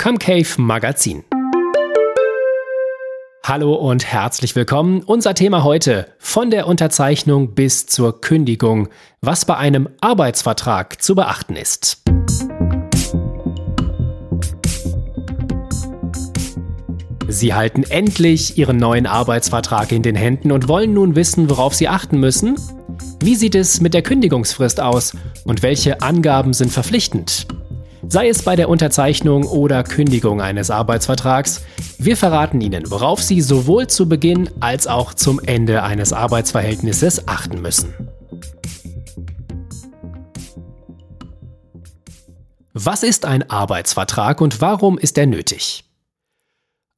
Comcave Magazin. Hallo und herzlich willkommen. Unser Thema heute von der Unterzeichnung bis zur Kündigung, was bei einem Arbeitsvertrag zu beachten ist. Sie halten endlich Ihren neuen Arbeitsvertrag in den Händen und wollen nun wissen, worauf Sie achten müssen? Wie sieht es mit der Kündigungsfrist aus und welche Angaben sind verpflichtend? Sei es bei der Unterzeichnung oder Kündigung eines Arbeitsvertrags, wir verraten Ihnen, worauf Sie sowohl zu Beginn als auch zum Ende eines Arbeitsverhältnisses achten müssen. Was ist ein Arbeitsvertrag und warum ist er nötig?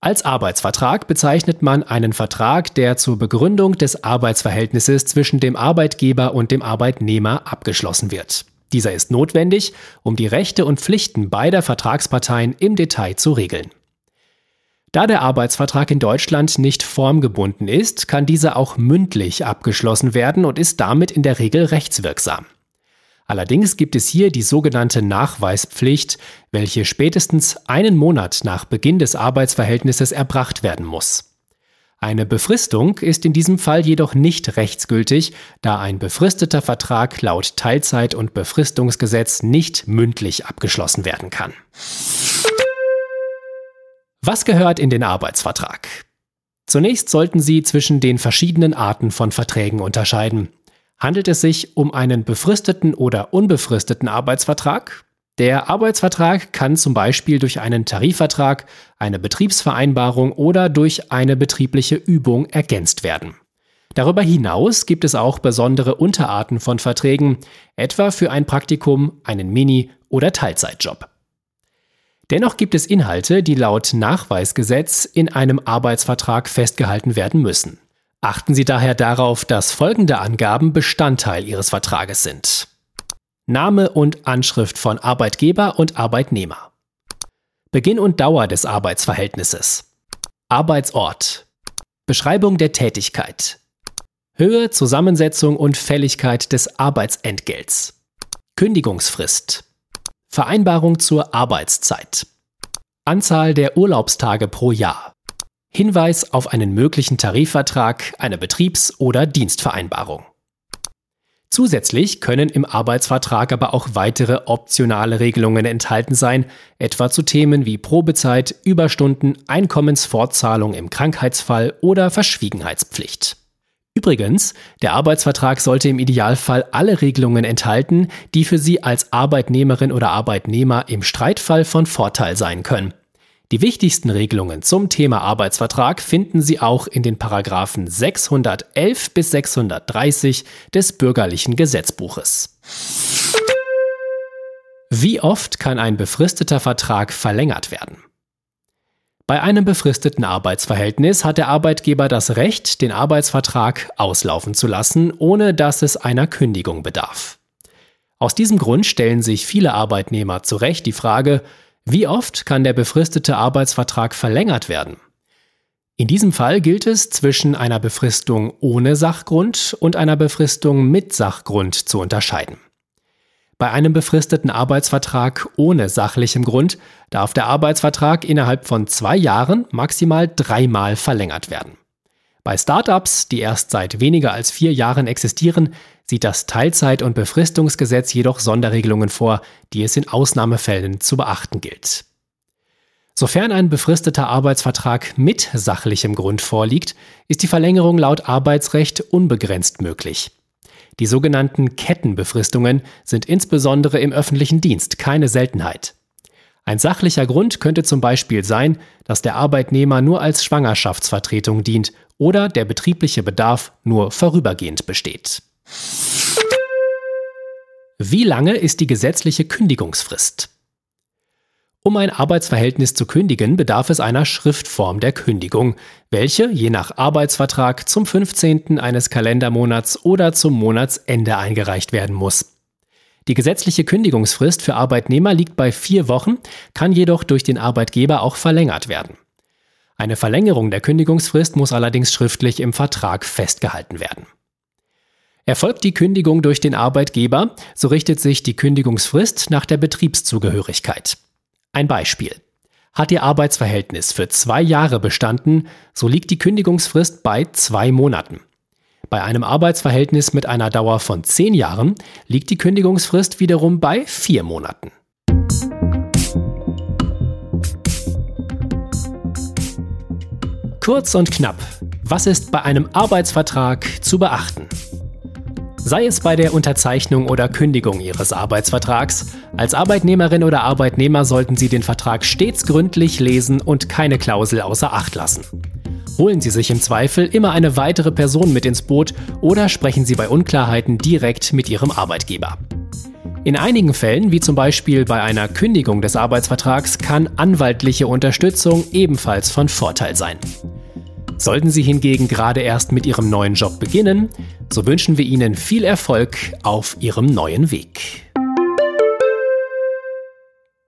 Als Arbeitsvertrag bezeichnet man einen Vertrag, der zur Begründung des Arbeitsverhältnisses zwischen dem Arbeitgeber und dem Arbeitnehmer abgeschlossen wird. Dieser ist notwendig, um die Rechte und Pflichten beider Vertragsparteien im Detail zu regeln. Da der Arbeitsvertrag in Deutschland nicht formgebunden ist, kann dieser auch mündlich abgeschlossen werden und ist damit in der Regel rechtswirksam. Allerdings gibt es hier die sogenannte Nachweispflicht, welche spätestens einen Monat nach Beginn des Arbeitsverhältnisses erbracht werden muss. Eine Befristung ist in diesem Fall jedoch nicht rechtsgültig, da ein befristeter Vertrag laut Teilzeit- und Befristungsgesetz nicht mündlich abgeschlossen werden kann. Was gehört in den Arbeitsvertrag? Zunächst sollten Sie zwischen den verschiedenen Arten von Verträgen unterscheiden. Handelt es sich um einen befristeten oder unbefristeten Arbeitsvertrag? Der Arbeitsvertrag kann zum Beispiel durch einen Tarifvertrag, eine Betriebsvereinbarung oder durch eine betriebliche Übung ergänzt werden. Darüber hinaus gibt es auch besondere Unterarten von Verträgen, etwa für ein Praktikum, einen Mini- oder Teilzeitjob. Dennoch gibt es Inhalte, die laut Nachweisgesetz in einem Arbeitsvertrag festgehalten werden müssen. Achten Sie daher darauf, dass folgende Angaben Bestandteil Ihres Vertrages sind. Name und Anschrift von Arbeitgeber und Arbeitnehmer. Beginn und Dauer des Arbeitsverhältnisses. Arbeitsort. Beschreibung der Tätigkeit. Höhe, Zusammensetzung und Fälligkeit des Arbeitsentgelts. Kündigungsfrist. Vereinbarung zur Arbeitszeit. Anzahl der Urlaubstage pro Jahr. Hinweis auf einen möglichen Tarifvertrag, eine Betriebs- oder Dienstvereinbarung. Zusätzlich können im Arbeitsvertrag aber auch weitere optionale Regelungen enthalten sein, etwa zu Themen wie Probezeit, Überstunden, Einkommensfortzahlung im Krankheitsfall oder Verschwiegenheitspflicht. Übrigens, der Arbeitsvertrag sollte im Idealfall alle Regelungen enthalten, die für Sie als Arbeitnehmerin oder Arbeitnehmer im Streitfall von Vorteil sein können. Die wichtigsten Regelungen zum Thema Arbeitsvertrag finden Sie auch in den Paragraphen 611 bis 630 des bürgerlichen Gesetzbuches. Wie oft kann ein befristeter Vertrag verlängert werden? Bei einem befristeten Arbeitsverhältnis hat der Arbeitgeber das Recht, den Arbeitsvertrag auslaufen zu lassen, ohne dass es einer Kündigung bedarf. Aus diesem Grund stellen sich viele Arbeitnehmer zu Recht die Frage, wie oft kann der befristete Arbeitsvertrag verlängert werden? In diesem Fall gilt es, zwischen einer Befristung ohne Sachgrund und einer Befristung mit Sachgrund zu unterscheiden. Bei einem befristeten Arbeitsvertrag ohne sachlichem Grund darf der Arbeitsvertrag innerhalb von zwei Jahren maximal dreimal verlängert werden. Bei Startups, die erst seit weniger als vier Jahren existieren, sieht das Teilzeit- und Befristungsgesetz jedoch Sonderregelungen vor, die es in Ausnahmefällen zu beachten gilt. Sofern ein befristeter Arbeitsvertrag mit sachlichem Grund vorliegt, ist die Verlängerung laut Arbeitsrecht unbegrenzt möglich. Die sogenannten Kettenbefristungen sind insbesondere im öffentlichen Dienst keine Seltenheit. Ein sachlicher Grund könnte zum Beispiel sein, dass der Arbeitnehmer nur als Schwangerschaftsvertretung dient oder der betriebliche Bedarf nur vorübergehend besteht. Wie lange ist die gesetzliche Kündigungsfrist? Um ein Arbeitsverhältnis zu kündigen, bedarf es einer Schriftform der Kündigung, welche je nach Arbeitsvertrag zum 15. eines Kalendermonats oder zum Monatsende eingereicht werden muss. Die gesetzliche Kündigungsfrist für Arbeitnehmer liegt bei vier Wochen, kann jedoch durch den Arbeitgeber auch verlängert werden. Eine Verlängerung der Kündigungsfrist muss allerdings schriftlich im Vertrag festgehalten werden. Erfolgt die Kündigung durch den Arbeitgeber, so richtet sich die Kündigungsfrist nach der Betriebszugehörigkeit. Ein Beispiel. Hat Ihr Arbeitsverhältnis für zwei Jahre bestanden, so liegt die Kündigungsfrist bei zwei Monaten. Bei einem Arbeitsverhältnis mit einer Dauer von zehn Jahren liegt die Kündigungsfrist wiederum bei vier Monaten. Kurz und knapp, was ist bei einem Arbeitsvertrag zu beachten? Sei es bei der Unterzeichnung oder Kündigung Ihres Arbeitsvertrags, als Arbeitnehmerin oder Arbeitnehmer sollten Sie den Vertrag stets gründlich lesen und keine Klausel außer Acht lassen. Holen Sie sich im Zweifel immer eine weitere Person mit ins Boot oder sprechen Sie bei Unklarheiten direkt mit Ihrem Arbeitgeber. In einigen Fällen, wie zum Beispiel bei einer Kündigung des Arbeitsvertrags, kann anwaltliche Unterstützung ebenfalls von Vorteil sein. Sollten Sie hingegen gerade erst mit Ihrem neuen Job beginnen, so wünschen wir Ihnen viel Erfolg auf Ihrem neuen Weg.